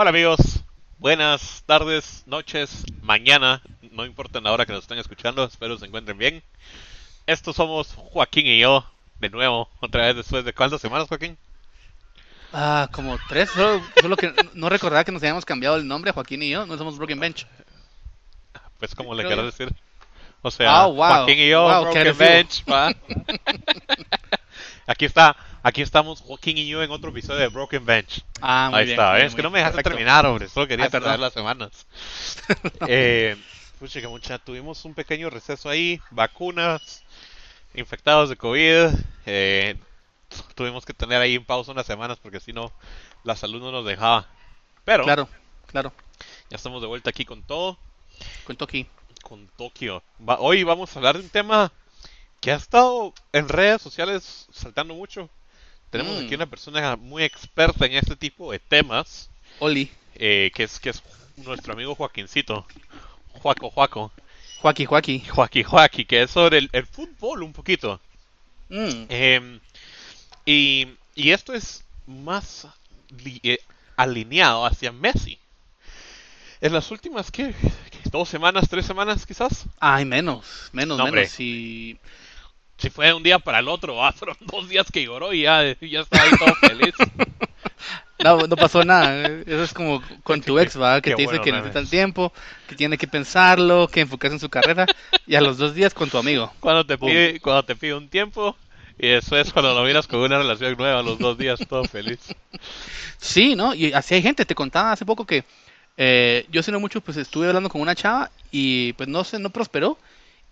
Hola amigos, buenas tardes, noches, mañana, no importa la hora que nos estén escuchando, espero se encuentren bien. Estos somos Joaquín y yo, de nuevo, otra vez después de cuántas semanas, Joaquín? Ah, como tres, solo, solo que no recordaba que nos habíamos cambiado el nombre, Joaquín y yo, no somos Broken Bench. Pues como le quiero decir. O sea, Ah, wow, Joaquín y yo, wow, Broken. Bench, va. Aquí está, aquí estamos Joaquín y yo en otro episodio de Broken Bench. Ah, muy Ahí bien, está, es que no me dejaste perfecto. terminar, hombre, solo quería Ay, perdón. las semanas. eh, pucha, que mucha, tuvimos un pequeño receso ahí, vacunas, infectados de COVID, eh, tuvimos que tener ahí en pausa unas semanas porque si no, la salud no nos dejaba. Pero Claro, claro, ya estamos de vuelta aquí con todo, cuento aquí. con Tokio. Va- hoy vamos a hablar de un tema que ha estado en redes sociales saltando mucho. Tenemos Mm. aquí una persona muy experta en este tipo de temas. Oli, eh, que es que es nuestro amigo Joaquincito, Juaco Juaco, Joaquín, Joaquín. Joaquín Joaquín, que es sobre el, el fútbol un poquito. Mm, Eh, y, y esto es más li- eh, alineado hacia Messi. En las últimas, ¿qué? ¿Dos semanas, tres semanas quizás? Ay, menos, menos, No, menos. Si... Si fue de un día para el otro, ah, fueron dos días que lloró y ya, ya estaba ahí todo feliz. No, no pasó nada. Eso es como con tu ex, ¿va? Que Qué te dice bueno, que memes. necesita el tiempo, que tiene que pensarlo, que enfocarse en su carrera. Y a los dos días con tu amigo. Cuando te Boom. pide, cuando te pide un tiempo y después cuando lo miras con una relación nueva, los dos días, todo feliz. Sí, ¿no? Y así hay gente. Te contaba hace poco que eh, yo hace no mucho pues estuve hablando con una chava y pues no sé, no prosperó.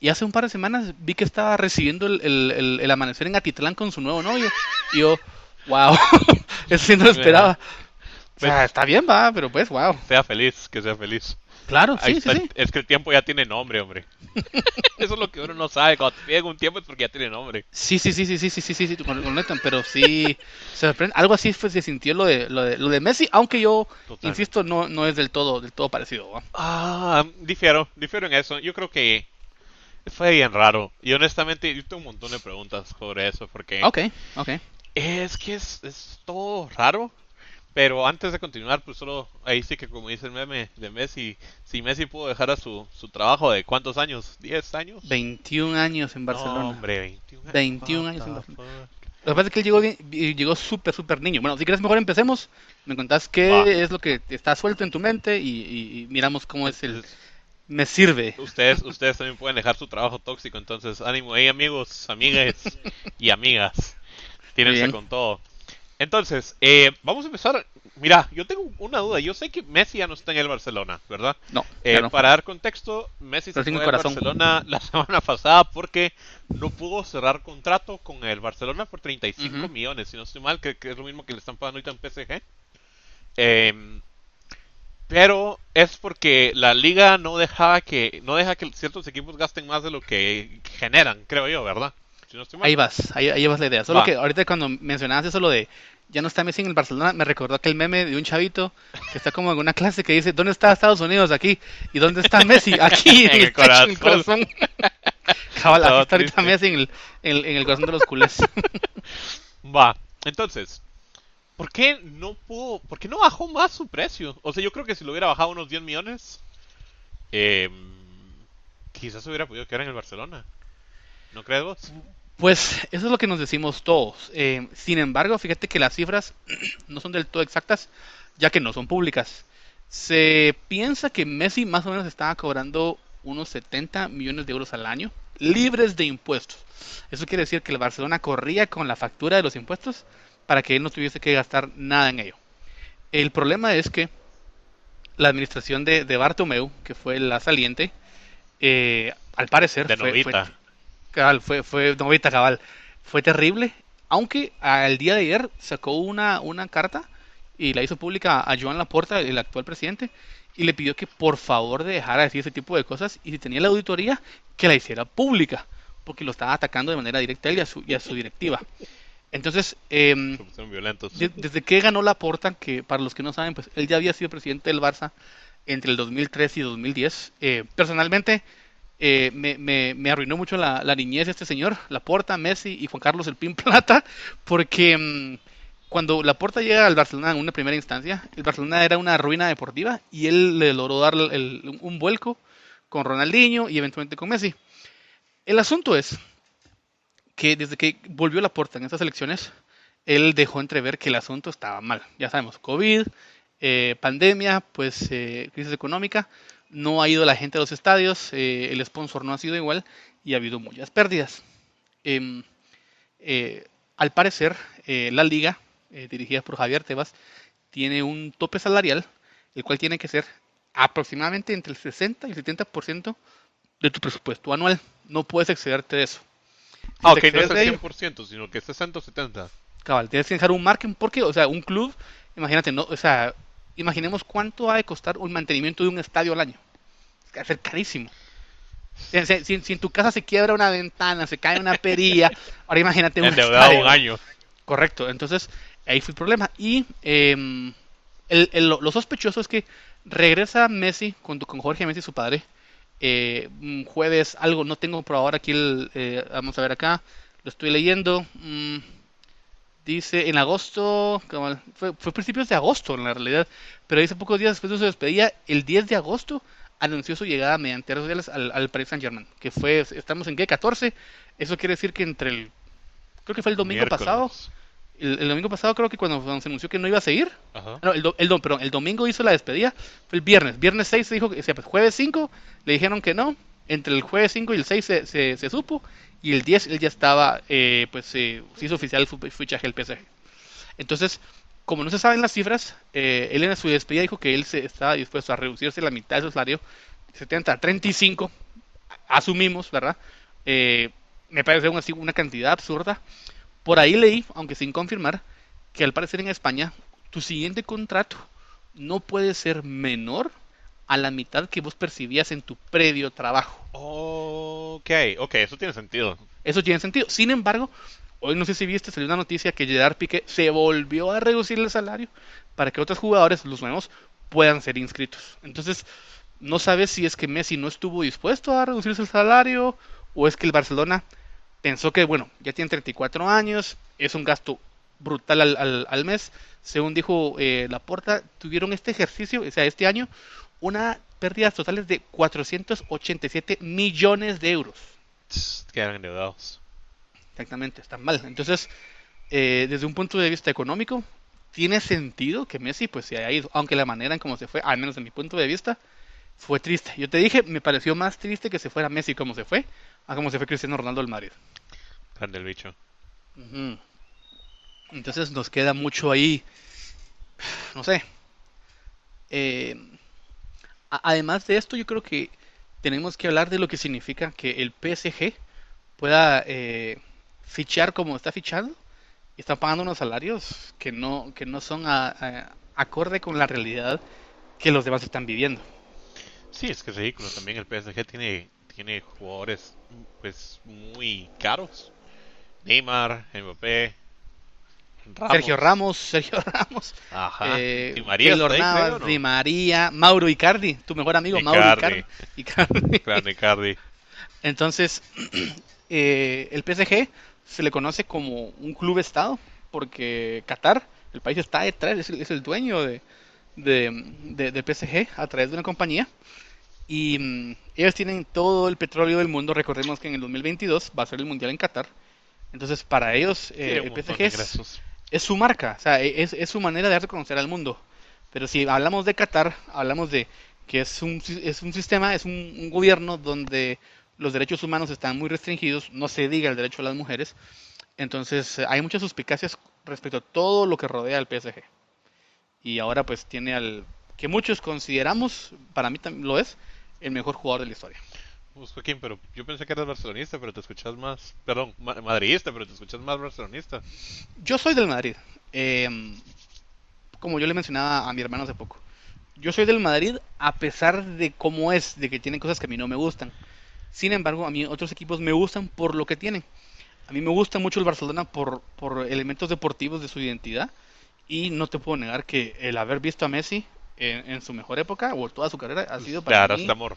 Y hace un par de semanas vi que estaba recibiendo el, el- el- el amanecer en Atitlán con su nuevo novio. Y yo, wow, eso sí no lo esperaba. O sea, está bien, va, pero pues, wow. Sea feliz, que sea feliz. Claro, sí, sí, sí. Es que el tiempo ya tiene nombre, hombre. Eso es lo que uno no sabe. Cuando te piden un tiempo es porque ya tiene nombre. Sí, sí, sí, sí, sí, sí, sí, sí, sí, pero sí se sorprende. Algo así fue, se sintió lo de, lo de, lo de Messi, aunque yo, Totalmente. insisto, no, no es del todo, del todo parecido. ¿va? Ah, difiero, difiero en eso. Yo creo que fue bien raro. Y honestamente, yo tengo un montón de preguntas sobre eso. Porque Ok, ok. es que es, es todo raro. Pero antes de continuar, pues solo ahí sí que como dice el meme de Messi, si Messi pudo dejar a su, su trabajo de cuántos años, 10 años. 21 años en Barcelona. No, hombre, 21 años. 21 What años en Barcelona. Lo que pasa es que él llegó, bien- llegó súper, súper niño. Bueno, si quieres mejor empecemos. Me contás qué Va. es lo que está suelto en tu mente y, y- y miramos cómo es el... Me sirve. Ustedes, ustedes también pueden dejar su trabajo tóxico, entonces ánimo ahí amigos, amigas y amigas. Tírense con todo. Entonces, eh, vamos a empezar. Mira, yo tengo una duda. Yo sé que Messi ya no está en el Barcelona, ¿verdad? No, Eh, no. Para dar contexto, Messi Pero se fue al. Barcelona la semana pasada porque no pudo cerrar contrato con el Barcelona por 35 Ujú. millones, si no estoy mal, que, que es lo mismo que le están pagando ahorita en PSG. Em, pero es porque la liga no dejaba que no deja que ciertos equipos gasten más de lo que generan, creo yo, ¿verdad? Si no estoy mal. Ahí vas, ahí, ahí vas la idea. Solo Va. que ahorita cuando mencionabas eso lo de ya no está Messi en el Barcelona, me recordó aquel meme de un chavito que está como en una clase que dice, ¿dónde está Estados Unidos? Aquí. ¿Y dónde está Messi? Aquí, En el en el corazón. corazón. Cabal, está ahorita. Messi en el, en el, en el corazón de los culés. Va, entonces, ¿por qué no pudo, por qué no bajó más su precio? O sea, yo creo que si lo hubiera bajado unos 10 millones, eh, quizás hubiera podido quedar en el Barcelona. ¿No crees vos? Pues eso es lo que nos decimos todos. Eh, sin embargo, fíjate que las cifras no son del todo exactas, ya que no son públicas. Se piensa que Messi más o menos estaba cobrando unos 70 millones de euros al año, libres de impuestos. Eso quiere decir que el Barcelona corría con la factura de los impuestos para que él no tuviese que gastar nada en ello. El problema es que la administración de, de Bartomeu, que fue la saliente, eh, al parecer De fue- fue. Cabal, fue, fue, novita cabal. Fue terrible, aunque al día de ayer sacó una, una carta y la hizo pública a Joan Laporta, el actual presidente, y le pidió que por favor dejara de decir ese tipo de cosas y si tenía la auditoría, que la hiciera pública, porque lo estaba atacando de manera directa él y a su, y a su directiva. Entonces, em, de- desde que ganó Laporta, que para los que no saben, pues él ya había sido presidente del Barça entre el 2003 y 2010. Eh, personalmente, eh, me, me- me arruinó mucho la, la niñez de este señor, Laporta, Messi y Juan Carlos El Pin Plata, porque mm, cuando Laporta llega al Barcelona en una primera instancia, el Barcelona era una ruina deportiva y él le logró dar un vuelco con Ronaldinho y eventualmente con Messi. El asunto es que desde que volvió Laporta en estas elecciones, él dejó entrever que el asunto estaba mal. Ya sabemos, COVID, eh, pandemia, pues eh, crisis económica, no ha ido la gente a los estadios, eh, el sponsor no ha sido igual y ha habido muchas pérdidas. Em, al parecer, la liga eh, dirigida por Javier Tebas, tiene un tope salarial, el cual tiene que ser aproximadamente entre el 60 y el 70% de tu presupuesto anual. No puedes excederte de eso. Ah, ok, no es el 100%, sino que es 60 o 70. Cabal, tienes que dejar un margen porque, o sea, un club, imagínate, no, o sea, imaginemos cuánto ha de costar un mantenimiento de un estadio al año. Es que va a ser carísimo. Si, en tu casa se quiebra una ventana, se cae una perilla, ahora imagínate un estadio. un año. Correcto, entonces Ahí fue el problema. Y eh, el, lo sospechoso es que regresa Messi con, con Jorge Messi, su padre. Eh, jueves, algo, no tengo por ahora aquí, el, eh, vamos a ver acá, lo estoy leyendo. Mm, dice en agosto, fue, fue principios de agosto en la realidad, pero dice pocos días después de su despedida, el 10 de agosto anunció su llegada mediante redes sociales al, al Paris Saint Germain, que fue, estamos en qué, 14, eso quiere decir que entre el, creo que fue el domingo pasado, el, domingo pasado creo que cuando, se anunció que no iba a seguir, no, el, el, perdón, el domingo hizo la despedida, fue el viernes, viernes 6 se dijo, que, pues, jueves 5 le dijeron que no, entre el jueves 5 y el 6 se, se, supo, y el 10 él ya estaba, eh, pues se hizo oficial el fichaje del PSG. Entonces, como no se saben las cifras, eh, él en su despedida dijo que él se estaba dispuesto a reducirse la mitad de su salario, 70 a 35, asumimos, ¿verdad? Eh, me parece una, una cantidad absurda. Por ahí leí, aunque sin confirmar, que al parecer en España tu siguiente contrato no puede ser menor a la mitad que vos percibías en tu previo trabajo. Ok, ok, eso tiene sentido. Eso tiene sentido. Sin embargo, hoy no sé si viste, salió una noticia que Gerard Piqué se volvió a reducir el salario para que otros jugadores, los nuevos, puedan ser inscritos. Entonces, no sabes si es que Messi no estuvo dispuesto a reducirse el salario o es que el Barcelona pensó que, bueno, ya tiene 34 años, es un gasto brutal al, al, mes. Según dijo eh, Laporta, tuvieron este ejercicio, o sea, este año, una pérdidas totales de 487 millones de euros. Quedan endeudados. Exactamente, están mal. Entonces, eh, desde un punto de vista económico, tiene sentido que Messi pues se haya ido, aunque la manera en cómo se fue, al menos de mi punto de vista, fue triste. Yo te dije, me pareció más triste que se fuera Messi como se fue, a como se fue Cristiano Ronaldo del Madrid. Grande el bicho. Entonces nos queda mucho ahí, no sé. Eh, además de esto, yo creo que tenemos que hablar de lo que significa que el PSG pueda eh, fichar como está fichando y está pagando unos salarios que no, que no son acorde con la realidad que los demás están viviendo. Sí, es que es ridículo. También el PSG tiene, tiene jugadores pues muy caros. Neymar, Mbappé, Sergio Ramos, Sergio Ramos. Ajá. Eh, Di María, Di María, Mauro Icardi, tu mejor amigo Mauro Icardi. Icardi. Icardi. Entonces, eh, el PSG se le conoce como un club estado porque Qatar, el país está detrás, es el, dueño de, de, PSG a través de una compañía. Y mm, ellos tienen todo el petróleo del mundo. Recordemos que en el 2022 va a ser el mundial en Qatar. Entonces, para ellos, eh, el PSG es, su marca, o sea, es, es, su manera de reconocer al mundo. Pero si hablamos de Qatar, hablamos de que es un, es un sistema, es un, gobierno donde los derechos humanos están muy restringidos, no se diga el derecho a las mujeres. Entonces, hay muchas suspicacias respecto a todo lo que rodea al PSG. Y ahora, pues, tiene al que muchos consideramos, para mí también lo es, el mejor jugador de la historia. Pues, Joaquín, pero yo pensé que eras barcelonista, pero te escuchas más, perdón, madridista, pero te escuchas más barcelonista. Yo soy del Madrid. Em, como yo le mencionaba a mi hermano hace poco. Yo soy del Madrid a pesar de cómo es, de que tiene cosas que a mí no me gustan. Sin embargo, a mí otros equipos me gustan por lo que tienen. A mí me gusta mucho el Barcelona por, por elementos deportivos de su identidad. Y no te puedo negar que el haber visto a Messi en, su mejor época o toda su carrera ha sido para claro, mí... amor.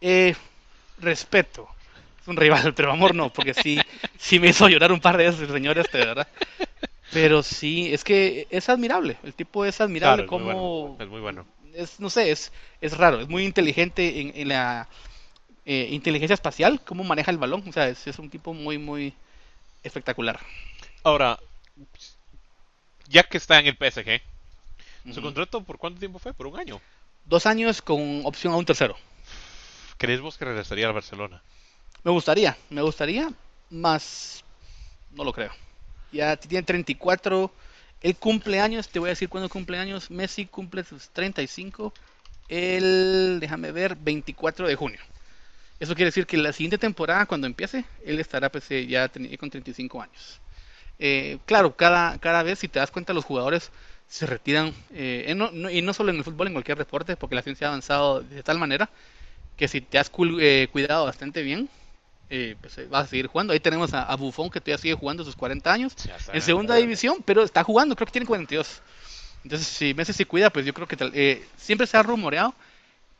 Eh, respeto. Es un rival, pero amor no, porque sí, sí me hizo llorar un par de veces el señor este, ¿verdad? Pero sí, es que es admirable. El tipo es admirable Claro, es muy como... bueno. Es muy bueno. Es, no sé, es, es raro. Es muy inteligente en, en la eh, inteligencia espacial, cómo maneja el balón. O sea, es, es un tipo muy, muy espectacular. Ahora, ya que está en el PSG, ¿su contrato por cuánto tiempo fue? ¿Por un año? Dos años con opción a un tercero. ¿Crees vos que regresaría al Barcelona? Me gustaría, me gustaría, más no lo creo. Ya tiene 34. El cumpleaños, te voy a decir cuándo cumpleaños. Messi cumple sus 35. El, déjame ver, 24 de junio. Eso quiere decir que la siguiente temporada, cuando empiece, él estará pues, eh, ya con 35 años. Eh, claro, cada, cada vez, si te das cuenta, los jugadores se retiran, eh, en no- no- y no solo en el fútbol, en cualquier deporte, porque la ciencia ha avanzado de tal manera que si te has eh, cuidado bastante bien, eh, pues eh, vas a seguir jugando. Ahí tenemos a, a Buffon que todavía sigue jugando a sus 40 años en segunda división, pero está jugando, creo que tiene 42. Entonces, si Messi se cuida, pues yo creo que eh, siempre se ha rumoreado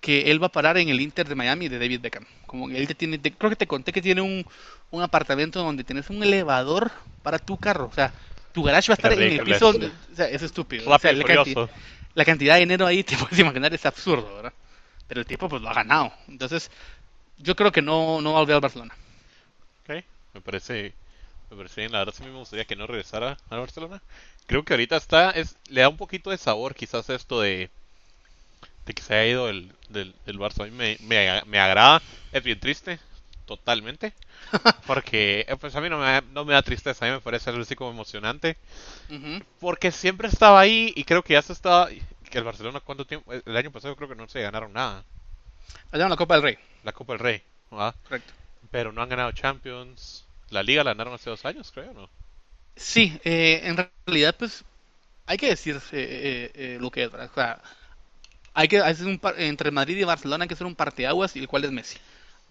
que él va a parar en el Inter de Miami de David Beckham. Como él te tiene, te- creo que te conté que tiene un, un apartamento donde tienes un elevador para tu carro. O sea, tu garage va a estar en el piso. o sea, es estúpido. O sea, la, canti- furioso. la cantidad de dinero ahí, te puedes imaginar, es absurdo, ¿verdad? Pero el tipo, pues lo ha ganado. Entonces, yo creo que no, no va a volver al Barcelona. Ok, me parece, me parece bien. La verdad sí me gustaría que no regresara al Barcelona. Creo que ahorita está, es, le da un poquito de sabor quizás esto de, de que se haya ido el, del, del Barça. A mí me, me, me agrada, es bien triste, totalmente. Porque eh, pues a mí no me, da- no me da tristeza, a mí me parece algo así como emocionante. Porque siempre estaba ahí y creo que ya se estaba... Que el Barcelona, ¿cuánto tiempo? El año pasado creo que no se ganaron nada. Ganaron la Copa del Rey, La Copa del Rey, ¿verdad? correcto. Pero no han ganado Champions. La Liga la ganaron hace dos años, creo, ¿no? Sí, eh, en realidad, pues, hay que decir eh, eh, eh, lo que es, ¿verdad? O sea, hay que hacer un par- entre Madrid y Barcelona hay que hacer un parteaguas y el cual es Messi.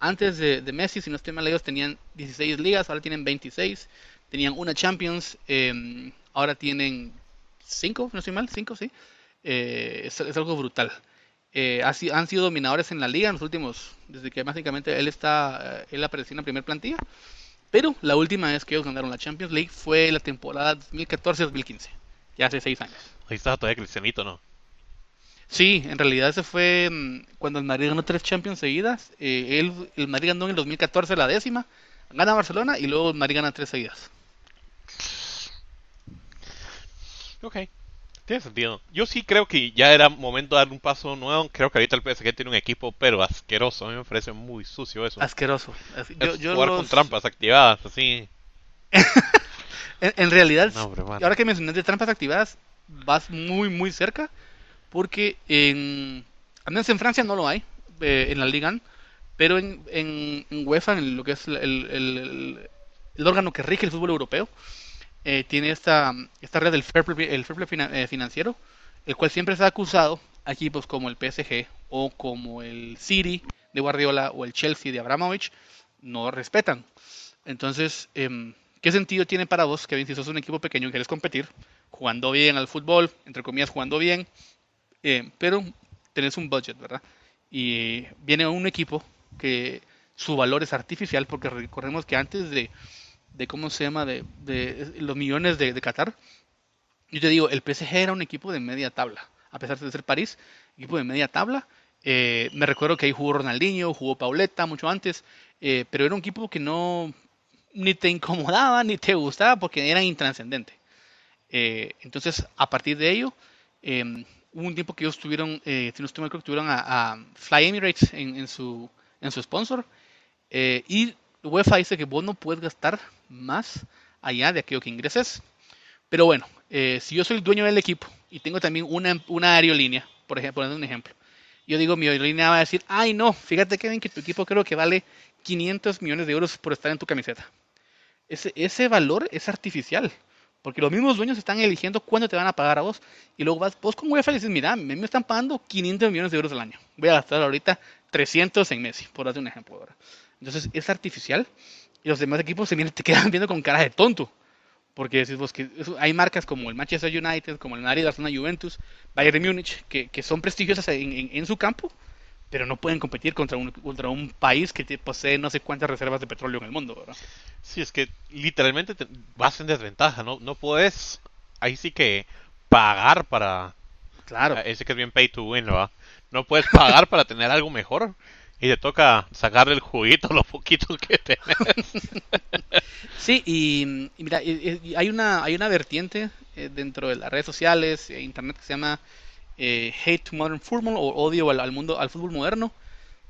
Antes de, de Messi, si no estoy mal, ellos tenían 16 ligas, ahora tienen 26. Tenían una Champions, eh, ahora tienen 5, no estoy mal, 5, sí. Eh, es, es algo brutal. Eh, ha han sido dominadores en la liga en los últimos, desde que básicamente él está, eh, él apareció en la primera plantilla. Pero la última vez que ellos ganaron la Champions League fue la temporada 2014-2015, ya hace 6 años. Ahí estaba todavía Cristianito, ¿no? Sí, en realidad ese fue mm, cuando el Madrid ganó tres Champions seguidas. Eh, él- el Madrid ganó en el 2014 la décima, gana Barcelona y luego el Madrid gana tres seguidas. Ok, tiene sentido. Yo sí creo que ya era momento de dar un paso nuevo. Creo que ahorita el PSG tiene un equipo, pero asqueroso. A mí me parece muy sucio eso. Asqueroso. Así- Yo, Es yo jugar los- con trampas activadas, así. En, en realidad, No, ahora que mencionas de trampas activadas, vas muy, muy cerca, porque en, en Francia no lo hay, eh, en la Liga, 1, pero en, en, UEFA, en lo que es el, el- órgano que rige el fútbol europeo, eh, tiene esta, esta red del fair play, el fair eh, financiero, el cual siempre ha acusado a equipos como el PSG o como el City de Guardiola o el Chelsea de Abramovich, no respetan. Entonces, em, ¿qué sentido tiene para vos, Kevin, si sos un equipo pequeño y quieres competir, jugando bien al fútbol, entre comillas, jugando bien, eh, pero tenés un budget, ¿verdad? Y viene un equipo que su valor es artificial, porque recordemos que antes de, de ¿cómo se llama?, de, de los millones de, de Qatar, yo te digo, el PSG era un equipo de media tabla, a pesar de ser París, equipo de media tabla. Eh, me recuerdo que ahí jugó Ronaldinho, jugó Pauleta mucho antes, eh, pero era un equipo que no ni te incomodaba ni te gustaba porque era intranscendente. Entonces, a partir de ello, eh, hubo un tiempo que ellos tuvieron, eh, si no estoy mal, creo que tuvieron a, a Fly Emirates en, en su, en su sponsor. eh, y UEFA dice que vos no puedes gastar más allá de aquello que ingreses. Pero bueno, eh, si yo soy el dueño del equipo y tengo también una, una aerolínea, por ejemplo, poniendo un ejemplo, yo digo, mi aerolínea va a decir, ay no, fíjate Kevin que tu equipo creo que vale 500 millones de euros por estar en tu camiseta. Ese, ese valor es artificial, porque los mismos dueños están eligiendo cuándo te van a pagar a vos. Y luego vas vos con UEFA y dices, mira, me están pagando 500 millones de euros al año. Voy a gastar ahorita 300 en Messi, por darte un ejemplo ahora. Entonces es artificial y los demás equipos se vienen, te quedan viendo con cara de tonto. Porque decís vos que hay marcas como el Manchester United, como el Madrid, Barcelona, Juventus, Bayern Múnich, que, que son prestigiosas en- en su campo, pero no pueden competir contra un, contra un país que posee no sé cuántas reservas de petróleo en el mundo, ¿verdad? Sí, es que literalmente te- vas en desventaja, ¿no? No puedes ahí sí que pagar para... Claro. Ese que es bien pay to win, ¿va? No puedes pagar para tener algo mejor y te toca sacarle el juguito lo poquito que tenés. sí, y, mira, hay una hay una vertiente eh, dentro de las redes sociales e internet que se llama eh, Hate to Modern Football o odio al, mundo al fútbol moderno,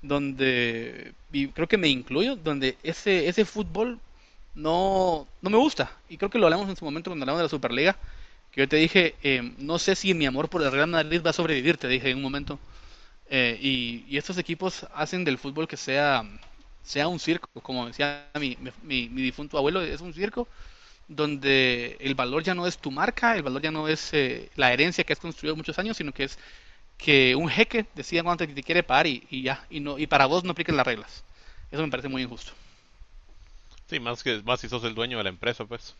donde y creo que me incluyo, donde ese ese fútbol no no me gusta y creo que lo hablamos en su momento cuando hablamos de la Superliga que yo te dije, eh, no sé si mi amor por el Real Madrid va a sobrevivir, te dije en un momento. Eh, y, estos equipos hacen del fútbol que sea, sea un circo, como decía mi, mi, difunto abuelo, es un circo donde el valor ya no es tu marca, el valor ya no es eh, la herencia que has construido muchos años, sino que es que un jeque decida cuánto te quiere pagar y, ya, y, no, y para vos no apliquen las reglas. Eso me parece muy injusto. Sí, más que más si sos el dueño de la empresa, pues.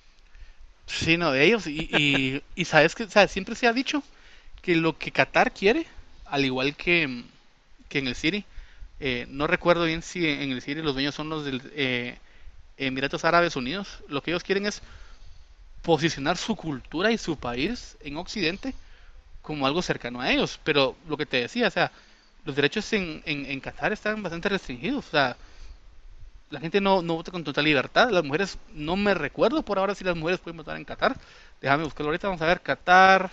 Sí, no, de ellos. Y, y, sabes que siempre se ha dicho que lo que Qatar quiere, al igual que, que en el City, eh, no recuerdo bien si en el City los dueños son los del eh, Emiratos Árabes Unidos, lo que ellos quieren es posicionar su cultura y su país en Occidente como algo cercano a ellos. Pero lo que te decía, o sea, los derechos en, en, en Qatar están bastante restringidos. O sea, la gente no, no vota con total libertad. Las mujeres, no me recuerdo por ahora si las mujeres pueden votar en Qatar. Déjame buscarlo ahorita. Vamos a ver, Qatar,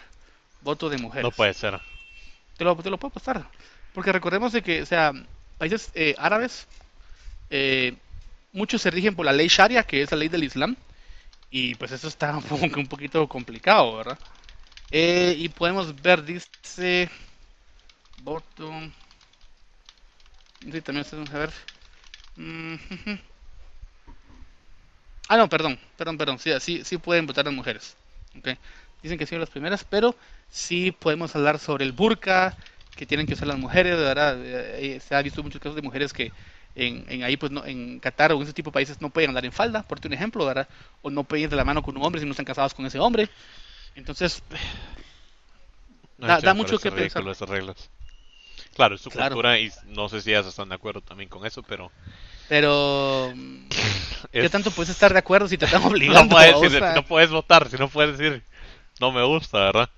voto de mujeres. No puede ser. Te lo, te lo puedo pasar. Porque recordemos de que, o sea, países eh, árabes, eh, muchos se rigen por la ley Sharia, que es la ley del Islam. Y pues eso está un, poquito complicado, ¿verdad? Eh, y podemos ver, dice, voto. Sí, también vamos a ver. Ah, no, perdón, perdón, perdón. Sí, sí, sí pueden votar las mujeres. Okay. Dicen que sí las primeras, pero sí podemos hablar sobre el burka que tienen que usar las mujeres. Verdad, eh, eh, se ha visto muchos casos de mujeres que en, en, ahí, pues, no, en Qatar o en ese tipo de países no pueden andar en falda, por un ejemplo, ¿verdad? O no pueden ir de la mano con un hombre si no están casados con ese hombre. Entonces, da, mucho que pensar. reglas. Claro, es su cultura y no sé si ellas están de acuerdo también con eso, pero... Pero... ¿Qué tanto puedes estar de acuerdo si te están obligando? no, puedes no puedes votar, si no puedes decir, no me gusta, ¿verdad?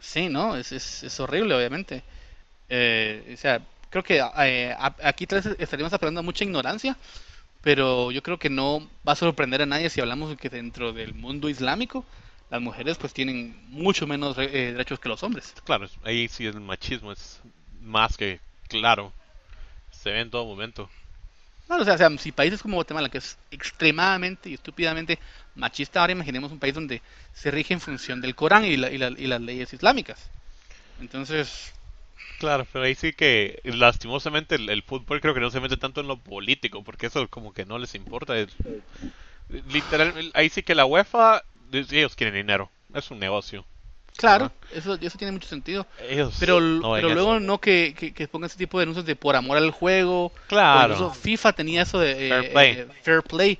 Sí, no, es, es, horrible, obviamente. Eh, o sea, creo que eh, aquí estaríamos de mucha ignorancia, pero yo creo que no va a sorprender a nadie si hablamos de que dentro del mundo islámico las mujeres pues tienen mucho menos eh, derechos que los hombres. Claro, ahí sí el machismo es más que claro. Se ve en todo momento. Claro, o sea, si países como Guatemala, que es extremadamente y estúpidamente machista, ahora imaginemos un país donde se rige en función del Corán y, las leyes islámicas. Entonces... Claro, pero ahí sí que lastimosamente el, fútbol creo que no se mete tanto en lo político, porque eso como que no les importa. literal, ahí sí que la UEFA, ellos quieren dinero, es un negocio. Claro, eso, eso tiene mucho sentido. pero, pero luego no que, que, pongan ese tipo de anuncios de por amor al juego. Claro. FIFA tenía eso de eh, fair play. Eh,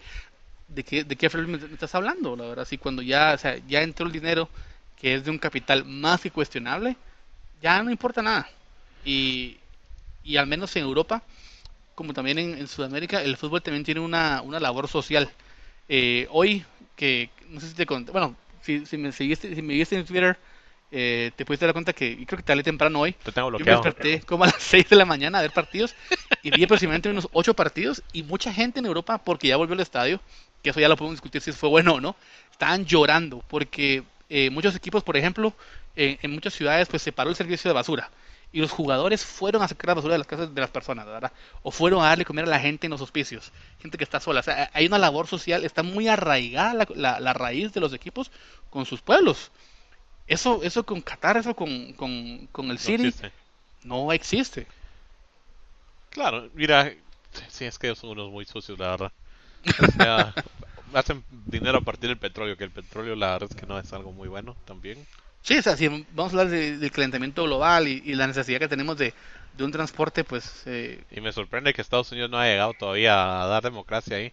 ¿De qué, ¿De qué fair play me estás hablando? La verdad, así cuando ya, o sea, ya entró el dinero que es de un capital más que cuestionable, ya no importa nada. Y, y al menos en Europa, como también en, Sudamérica, el fútbol también tiene una, una labor social. Eh, hoy, que no sé si te conté, bueno, si, si me seguiste, si me viste en Twitter, eh, te pudiste dar cuenta que creo que te temprano hoy. Te tengo bloqueado. Yo me desperté como a las 6 de la mañana a ver partidos y vi aproximadamente unos 8 partidos y mucha gente en Europa, porque ya volvió al estadio, que eso ya lo podemos discutir si fue bueno o no, estaban llorando porque eh, muchos equipos, por ejemplo, en muchas ciudades, pues se paró el servicio de basura y los jugadores fueron a sacar la basura de las casas de las personas, ¿verdad? O fueron a darle comer a la gente en los hospicios, gente que está sola. O sea, hay una labor social, está muy arraigada la, la, raíz de los equipos con sus pueblos. Eso, eso con Qatar, eso con, con, con el City, no existe. Claro, mira, sí, es que ellos son unos muy sucios, la verdad. O sea, hacen dinero a partir del petróleo, que el petróleo la verdad es que no es algo muy bueno también. Sí, o sea, si vamos a hablar del calentamiento global y, la necesidad que tenemos de, un transporte, pues... Eh, y me sorprende que Estados Unidos no haya llegado todavía a dar democracia ahí.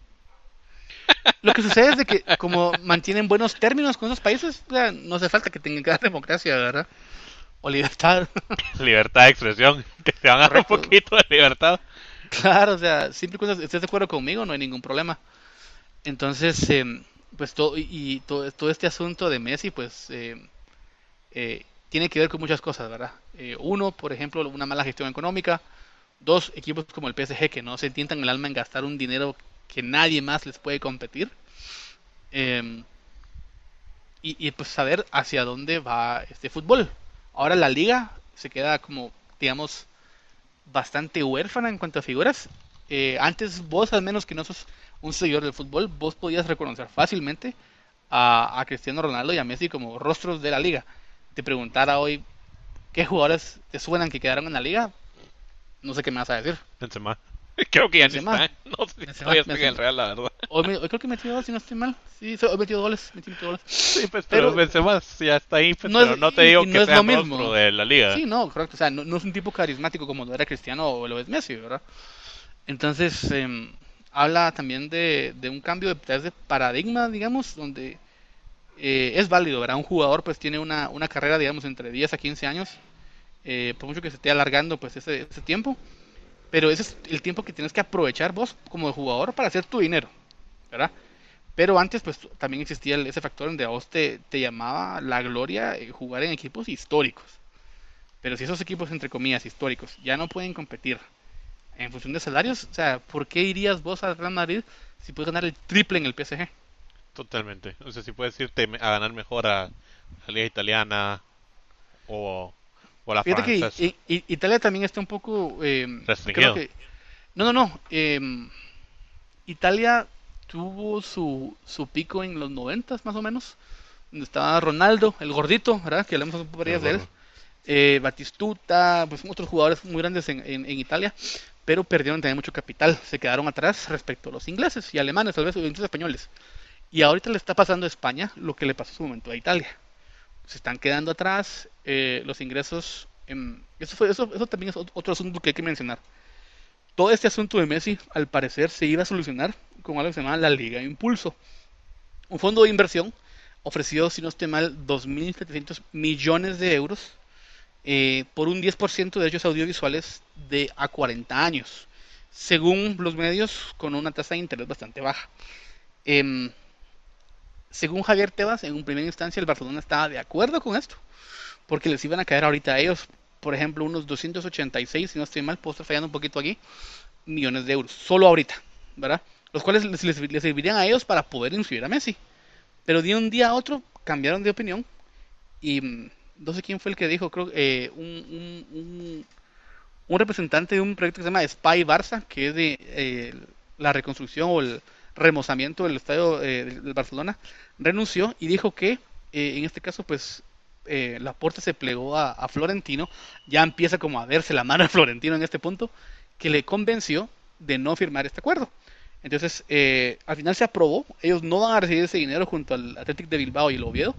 Lo que sucede es de que como mantienen buenos términos con esos países, no hace falta que tengan que dar democracia, ¿verdad? O libertad. libertad de expresión, que se van a dar un poquito de libertad. Claro, o sea, siempre cuando estés de acuerdo conmigo no hay ningún problema. Entonces, eh, pues todo, y todo, todo este asunto de Messi, pues eh, eh, tiene que ver con muchas cosas, ¿verdad? Eh, uno, por ejemplo, una mala gestión económica. Dos, equipos como el PSG que no se tientan el alma en gastar un dinero que nadie más les puede competir. Em, y, pues saber hacia dónde va este fútbol. Ahora la liga se queda como, digamos, bastante huérfana en cuanto a figuras. Eh, antes vos, al menos que no sos un seguidor del fútbol, vos podías reconocer fácilmente a, a Cristiano Ronaldo y a Messi como rostros de la liga. Te preguntara hoy qué jugadores te suenan que quedaron en la liga, no sé qué me vas a decir. Benzema. Creo que ya Benzema. no está. No sé Benzema, si en el Real, la verdad. Hoy, me, hoy, creo que metió dos, si no estoy mal. Sí, hoy metió goles. Metió goles. Sí, pues, pero, pero Benzema ya está ahí, pues, no pero es, no te digo que no sea lo mismo. de la liga. Sí, no, correcto. O sea, no, no, es un tipo carismático como lo era Cristiano o lo es Messi, ¿verdad? Entonces, eh, habla también de, de, un cambio de, de paradigma, digamos, donde eh, es válido, ¿verdad? Un jugador pues tiene una, una carrera, digamos, entre 10 a 15 años, eh, por mucho que se esté alargando pues ese, ese tiempo, pero ese es el tiempo que tienes que aprovechar vos como jugador para hacer tu dinero, ¿verdad? Pero antes, pues también existía ese factor donde a vos te, te llamaba la gloria eh, jugar en equipos históricos. Pero si esos equipos, entre comillas, históricos, ya no pueden competir en función de salarios, o sea, ¿por qué irías vos al Real Madrid si puedes ganar el triple en el PSG? Totalmente. O sea, si puedes irte a ganar mejor a la Liga Italiana o o la Fíjate que Italia también está un poco... Eh, Restringido. no, no, no. Eh, Italia tuvo su, su pico en los noventas más o menos. Donde estaba Ronaldo, el gordito, ¿verdad? Que hablamos un poco de él. Eh, Batistuta, pues otros jugadores muy grandes en, en, Italia, pero perdieron también mucho capital, se quedaron atrás respecto a los ingleses y alemanes, tal vez, o incluso españoles. Y ahorita le está pasando a España lo que le pasó en su momento a Italia se están quedando atrás eh, los ingresos. eso, fue, eso, eso también es otro asunto que hay que mencionar. Todo este asunto de Messi, al parecer, se iba a solucionar con algo que se llama la Liga Impulso. Un fondo de inversión ofreció, si no estoy mal, 2.700 millones de euros eh, por un 10% de derechos audiovisuales de a 40 años, según los medios, con una tasa de interés bastante baja. Eh, según Javier Tebas, en un primera instancia el Barcelona estaba de acuerdo con esto, porque les iban a caer ahorita a ellos, por ejemplo, unos 286, si no estoy mal, puedo estar fallando un poquito aquí, millones de euros, solo ahorita, ¿verdad? Los cuales les, servirían a ellos para poder inscribir a Messi. Pero de un día a otro cambiaron de opinión y mm, no sé quién fue el que dijo, creo eh, un, un, un, representante de un proyecto que se llama Spy Barça, que es de eh, la reconstrucción o el remozamiento del estadio eh, del Barcelona, renunció y dijo que eh, en este caso pues eh, la puerta se plegó a, Florentino, ya empieza como a verse la mano de Florentino en este punto, que le convenció de no firmar este acuerdo. Entonces, al final se aprobó, ellos no van a recibir ese dinero junto al Athletic de Bilbao y el Oviedo,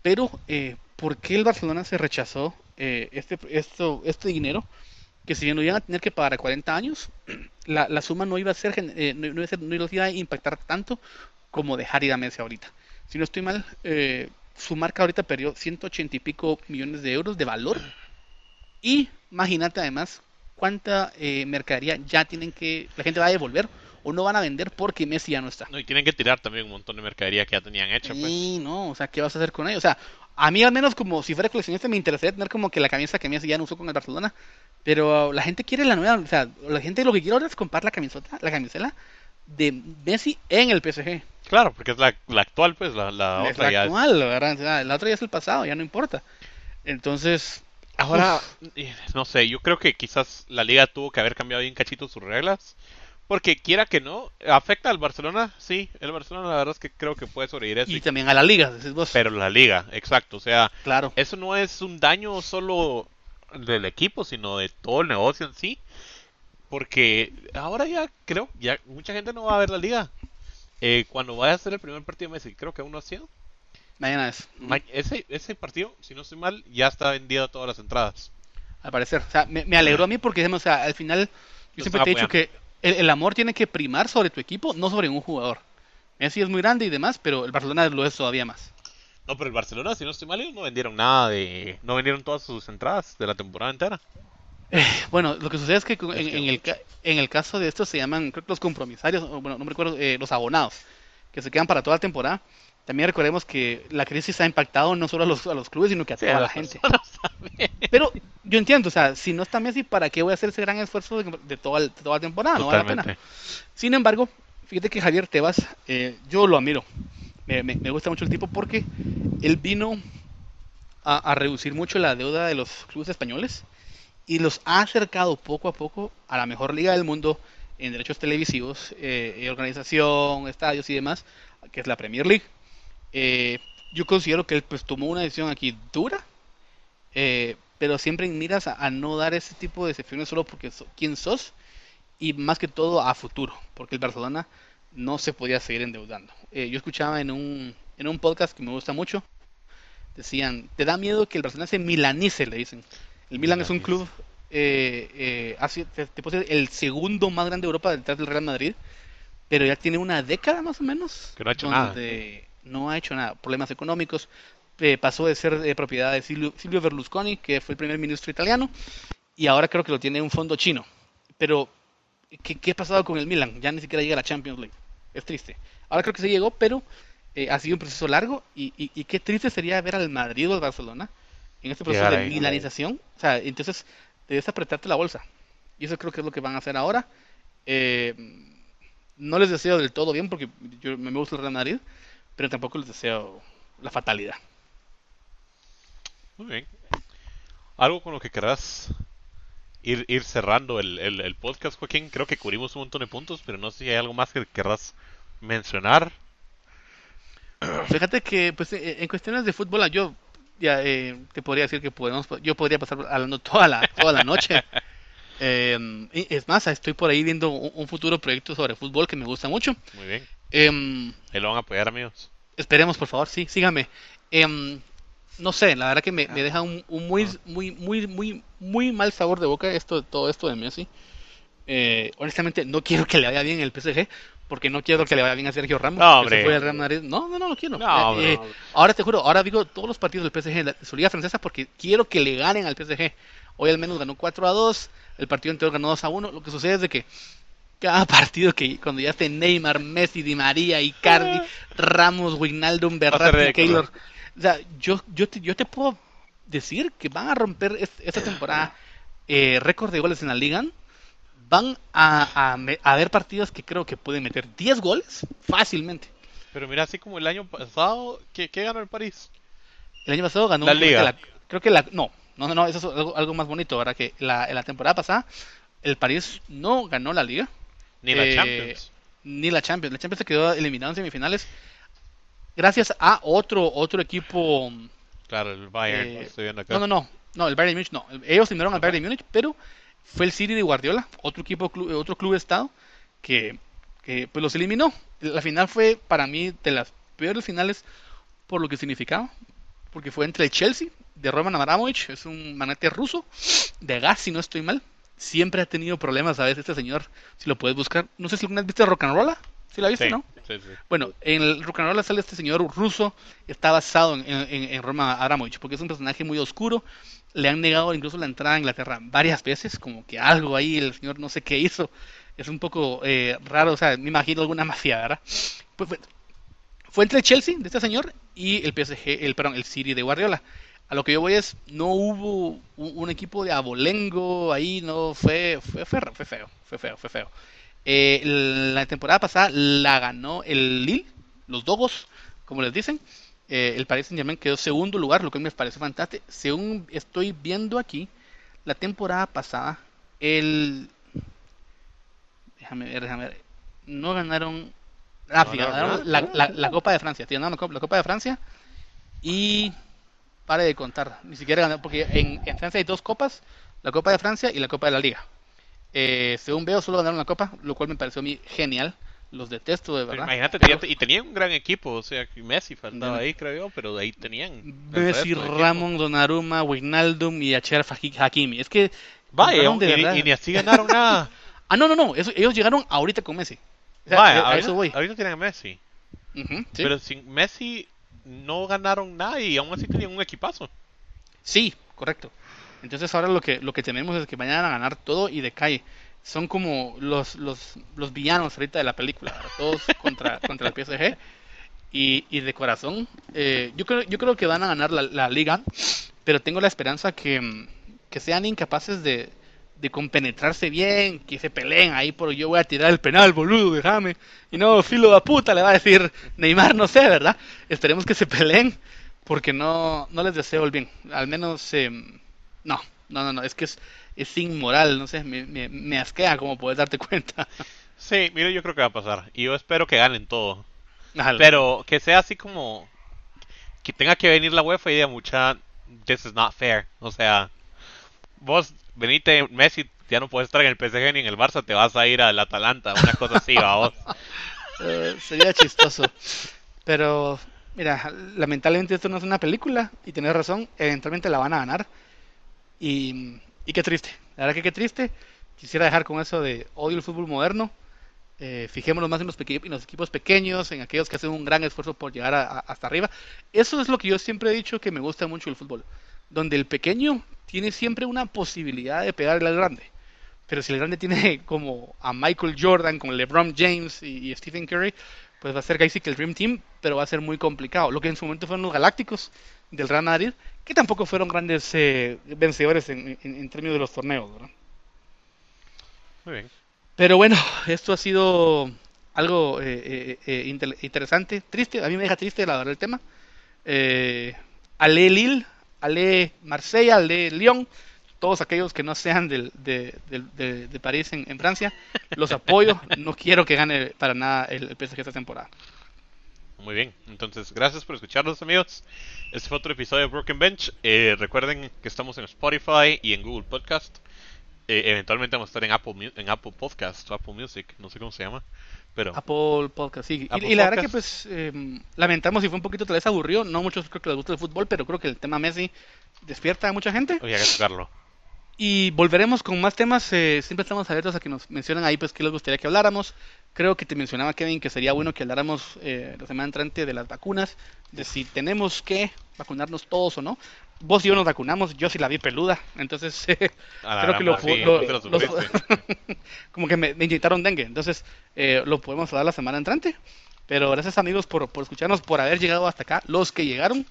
pero ¿por qué el Barcelona se rechazó este, esto, este dinero? Que si bien lo iban a tener que pagar a 40 años, la, la suma no iba a ser, eh, no, iba a ser, no iba a impactar tanto como dejar ir a Messi ahorita. Si no estoy mal, eh, su marca ahorita perdió 180 y pico millones de euros de valor. Y imagínate además cuánta eh, mercadería ya tienen que, la gente va a devolver o no van a vender porque Messi ya no está. No, y tienen que tirar también un montón de mercadería que ya tenían hecha. Pues. Sí, no, o sea, ¿qué vas a hacer con ellos? O sea, a mí al menos como si fuera coleccionista me interesaría tener como que la camisa que Messi ya no usó con el Barcelona, pero la gente quiere la nueva, o sea, la gente lo que quiere ahora es comprar la camiseta, la camisela de Messi en el PSG. Claro, porque es la, actual, pues, la, la otra la actual, ¿verdad? La otra ya es el pasado, ya no importa. Entonces... Ahora, no sé, yo creo que quizás la liga tuvo que haber cambiado bien cachito sus reglas. Porque quiera que no, afecta al Barcelona, sí, el Barcelona la verdad es que creo que puede sobrevivir eso. Y también a la liga, decís vos. Pero la liga, exacto, o sea, claro. eso no es un daño solo del equipo, sino de todo el negocio en sí. Porque ahora ya creo, ya mucha gente no va a ver la liga. Eh, cuando vaya a ser el primer partido de Messi, creo que aún no ha sido. Mañana es. Ese, ese partido, si no estoy mal, ya está vendido todas las entradas. Al parecer. O sea, me, me alegró a mí porque, o sea, al final, yo siempre te he dicho que el, el, amor tiene que primar sobre tu equipo, no sobre un jugador. Messi es muy grande y demás, pero el Barcelona lo es todavía más. No, pero el Barcelona, si no estoy mal, ellos no vendieron nada de. No vendieron todas sus entradas de la temporada entera. Eh, bueno, lo que sucede es que en, el, en el caso de estos se llaman, creo que los compromisarios, bueno, no me recuerdo, eh, los abonados. que se quedan para toda la temporada. También recordemos que la crisis ha impactado no solo a los, a los clubes, sino que a Sí, toda a la gente. Pero yo entiendo, o sea, si no está Messi, ¿para qué voy a hacer ese gran esfuerzo de, de toda, de toda la temporada? No vale la pena. Sin embargo, fíjate que Javier Tebas, eh, yo lo admiro. Me, me- me gusta mucho el tipo porque él vino a, a reducir mucho la deuda de los clubes españoles y los ha acercado poco a poco a la mejor liga del mundo en derechos televisivos, eh, organización, estadios y demás, que es la Premier League. Eh, yo considero que él pues tomó una decisión aquí dura, eh, pero siempre en miras a, a no dar ese tipo de excepciones solo porque so- quién sos y más que todo a futuro, porque el Barcelona no se podía seguir endeudando. Eh, yo escuchaba en un, en un podcast que me gusta mucho, decían, ¿te da miedo que el Barcelona se milanice? Le dicen. El Milan es un club, eh, eh, así, te, te puedo decir, el segundo más grande de Europa detrás del Real Madrid, pero ya tiene una década más o menos. Que no ha hecho nada. No ha hecho nada. Problemas económicos. eh, pasó de ser de propiedad de Silvio, Silvio Berlusconi, que fue el primer ministro italiano, y ahora creo que lo tiene un fondo chino. Pero, ¿qué, qué ha pasado con el Milan? Ya ni siquiera llega a la Champions League. Es triste. Ahora creo que se llegó, pero eh, ha sido un proceso largo y, y- y qué triste sería ver al Madrid o al Barcelona en este proceso Llegar de ahí. milanización. O sea, entonces debes apretarte la bolsa. Y eso creo que es lo que van a hacer ahora. Eh, no les deseo del todo bien porque yo, me gusta el Real Madrid, pero tampoco les deseo la fatalidad. Muy bien. Algo con lo que querrás ir, ir cerrando el, el, el podcast, Joaquín. Creo que cubrimos un montón de puntos, pero no sé si hay algo más que querrás mencionar. Fíjate que pues eh, en cuestiones de fútbol yo ya eh, te podría decir que podemos yo podría pasar hablando toda la toda la noche. Eh, y es más, estoy por ahí viendo un, un futuro proyecto sobre fútbol que me gusta mucho. Muy bien. Em, Ahí lo van a apoyar, amigos. Esperemos, por favor, sí, síganme. Em, no sé, la verdad que me, me deja un, un muy, muy, muy, muy, muy mal sabor de boca esto, todo esto de Messi. Eh, honestamente, no quiero que le vaya bien el PSG, porque no quiero que le vaya bien a Sergio Ramos. No, hombre. fue al Real Madrid. No, no, no lo quiero. No, Eh, eh, no. ahora te juro, ahora digo todos los partidos del PSG de su liga francesa porque quiero que le ganen al PSG. Hoy al menos ganó 4 a 2, el partido anterior ganó 2 a 1. Lo que sucede es de que cada partido que cuando ya esté Neymar, Messi, Di María, Icardi, Ramos, Wijnaldum, Berratti. Keylor. O sea, yo, yo, te, yo te puedo decir que van a romper est- esta temporada eh, récord de goles en la liga. Van a, a, haber partidos que creo que pueden meter 10 goles fácilmente. Pero mira, así como el año pasado, ¿qué, qué ganó el París? El año pasado ganó La creo que Liga. la- creo que la no, no, no, no, eso es algo, algo más bonito, ¿verdad? Que la, en la temporada pasada el París no ganó la liga Ni la Eh, Champions. ni la Champions. La Champions se quedó eliminado en semifinales gracias a otro otro equipo. Claro, el Bayern, eh, estoy viendo acá. No, no, no, no, el Bayern de Múnich no. Ellos eliminaron al Bayern de Múnich, pero fue el City de Guardiola, otro equipo, clu- otro club de estado que, que pues los eliminó. La final fue para mí de las peores finales por lo que significaba, porque fue entre el Chelsea de Roman Abramovich, es un manete ruso de gas, si no estoy mal. Siempre ha tenido problemas a veces este señor, si lo puedes buscar. No sé si alguna vez viste Rock and Rolla, si la viste, sí, ¿no? sí, sí. Bueno, en el rock and roll sale este señor ruso, está basado en, en, en Roma Abramovich, porque es un personaje muy oscuro. Le han negado incluso la entrada a Inglaterra varias veces, como que algo ahí el señor no sé qué hizo. Es un poco eh, raro, o sea, me imagino alguna mafia, ¿verdad? Pues fue, fue entre el Chelsea de este señor y el PSG, el perdón, el City de Guardiola. A lo que yo voy es, no hubo un, equipo de abolengo ahí, no fue, fue, fue, fue feo, fue feo, fue feo. Eh, la temporada pasada la ganó el Lille, los Dogos, como les dicen. Eh, el Paris Saint Germain quedó segundo lugar, lo que me parece fantástico. Según estoy viendo aquí, la temporada pasada, el. Déjame ver, déjame ver. No ganaron. Ah, No sí, ganaron ganaron nada. la, la- la Copa de Francia. Sí, ganaron la Copa, la Copa de Francia. Y. Pare de contar. Ni siquiera ganaron. Porque en, en Francia hay dos copas: la Copa de Francia y la Copa de la Liga. Eh, según veo, solo ganaron la Copa, lo cual me pareció a mí genial. Los detesto, de Pero verdad. imagínate, Pero y tenían un gran equipo, o sea, Messi faltaba ahí, creo yo, pero de ahí tenían. Messi. Ramón, Donnarumma, Wijnaldum y Acher Hakimi. Es que. Vaya, y, ni así ganaron nada. Ah, no, no, no. eso- ellos llegaron ahorita con Messi. O sea, Vaya, a- ahorita, eso voy. ahorita tienen a Messi. Sí. Pero sin Messi no ganaron nada y aún así tenían un equipazo. Sí, correcto. Entonces ahora lo que lo que tenemos es que vayan a ganar todo y decae. son como los, los, los villanos ahorita de la película, todos contra, contra el PSG. Y, y de corazón, eh, yo, creo, yo creo que van a ganar la, la liga, pero tengo la esperanza que, que sean incapaces de, de compenetrarse bien, que se peleen ahí por yo voy a tirar el penal, boludo, déjame. Y no, filo de puta, le va a decir Neymar, no sé, ¿verdad? Esperemos que se peleen, porque no, no les deseo el bien. Al menos, eh, no, no, no, no, es que es, es inmoral, no sé, me, me, me asquea como puedes darte cuenta. Sí, mira, yo creo que va a pasar. Y yo espero que ganen todo. Ajá, Pero que sea así como que tenga que venir la UEFA y diga mucha this is not fair. O sea, vos venite Messi, ya no puedes estar en el PSG ni en el Barça, te vas a ir al Atalanta, una cosa así, vamos. Eh, sería chistoso. Pero, mira, lamentablemente esto no es una película y tenés razón, eventualmente la van a ganar. Y, y qué triste, la verdad que qué triste. Quisiera dejar con eso de odio el fútbol moderno. Eh, fijémonos más en los, en los equipos pequeños, en aquellos que hacen un gran esfuerzo por llegar hasta arriba. Eso es lo que yo siempre he dicho que me gusta mucho el fútbol. Donde el pequeño tiene siempre una posibilidad de pegarle al grande. Pero si el grande tiene como a Michael Jordan, con LeBron James y, y Stephen Curry, pues va a ser casi que el Dream Team, pero va a ser muy complicado. Lo que en su momento fueron los Galácticos del Real Madrid, que tampoco fueron grandes eh, vencedores en, en- en términos de los torneos, ¿verdad? Muy bien. Pero bueno, esto ha sido algo eh, eh, interesante, triste, a mí me deja triste la verdad el tema. Eh, Ale Lille, Ale Marsella, Ale Lyon, todos aquellos que no sean del, de, de- de París en, en Francia, los apoyo, no quiero que gane para nada el, el PSG esta temporada. Muy bien, entonces gracias por escucharnos amigos. Este fue otro episodio de Broken Bench. Eh, recuerden que estamos en Spotify y en Google Podcast. Eh, eventualmente vamos a estar en Apple, en Apple Podcast o Apple Music, no sé cómo se llama. Pero Apple Podcast, sí. Y- Apple y, la verdad que pues eh, lamentamos si fue un poquito tal vez aburrido, no muchos creo que les gusta el fútbol, pero creo que el tema Messi despierta a mucha gente. había que tocarlo. Y volveremos con más temas. eh, siempre estamos abiertos a que nos mencionen ahí, pues, qué les gustaría que habláramos. Creo que te mencionaba, Kevin, que sería bueno que habláramos eh, la semana entrante de las vacunas, de si tenemos que vacunarnos todos o no. Vos y yo nos vacunamos, yo sí la vi peluda, entonces eh, creo que lo, sí, lo- como que me, me inyectaron dengue, entonces eh, lo podemos hablar la semana entrante. Pero gracias amigos por, por escucharnos, por haber llegado hasta acá, los que llegaron.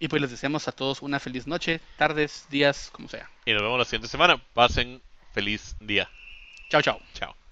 Y pues les deseamos a todos una feliz noche, tardes, días, como sea. Y nos vemos la siguiente semana. Pasen feliz día. Chao, chao. Chao.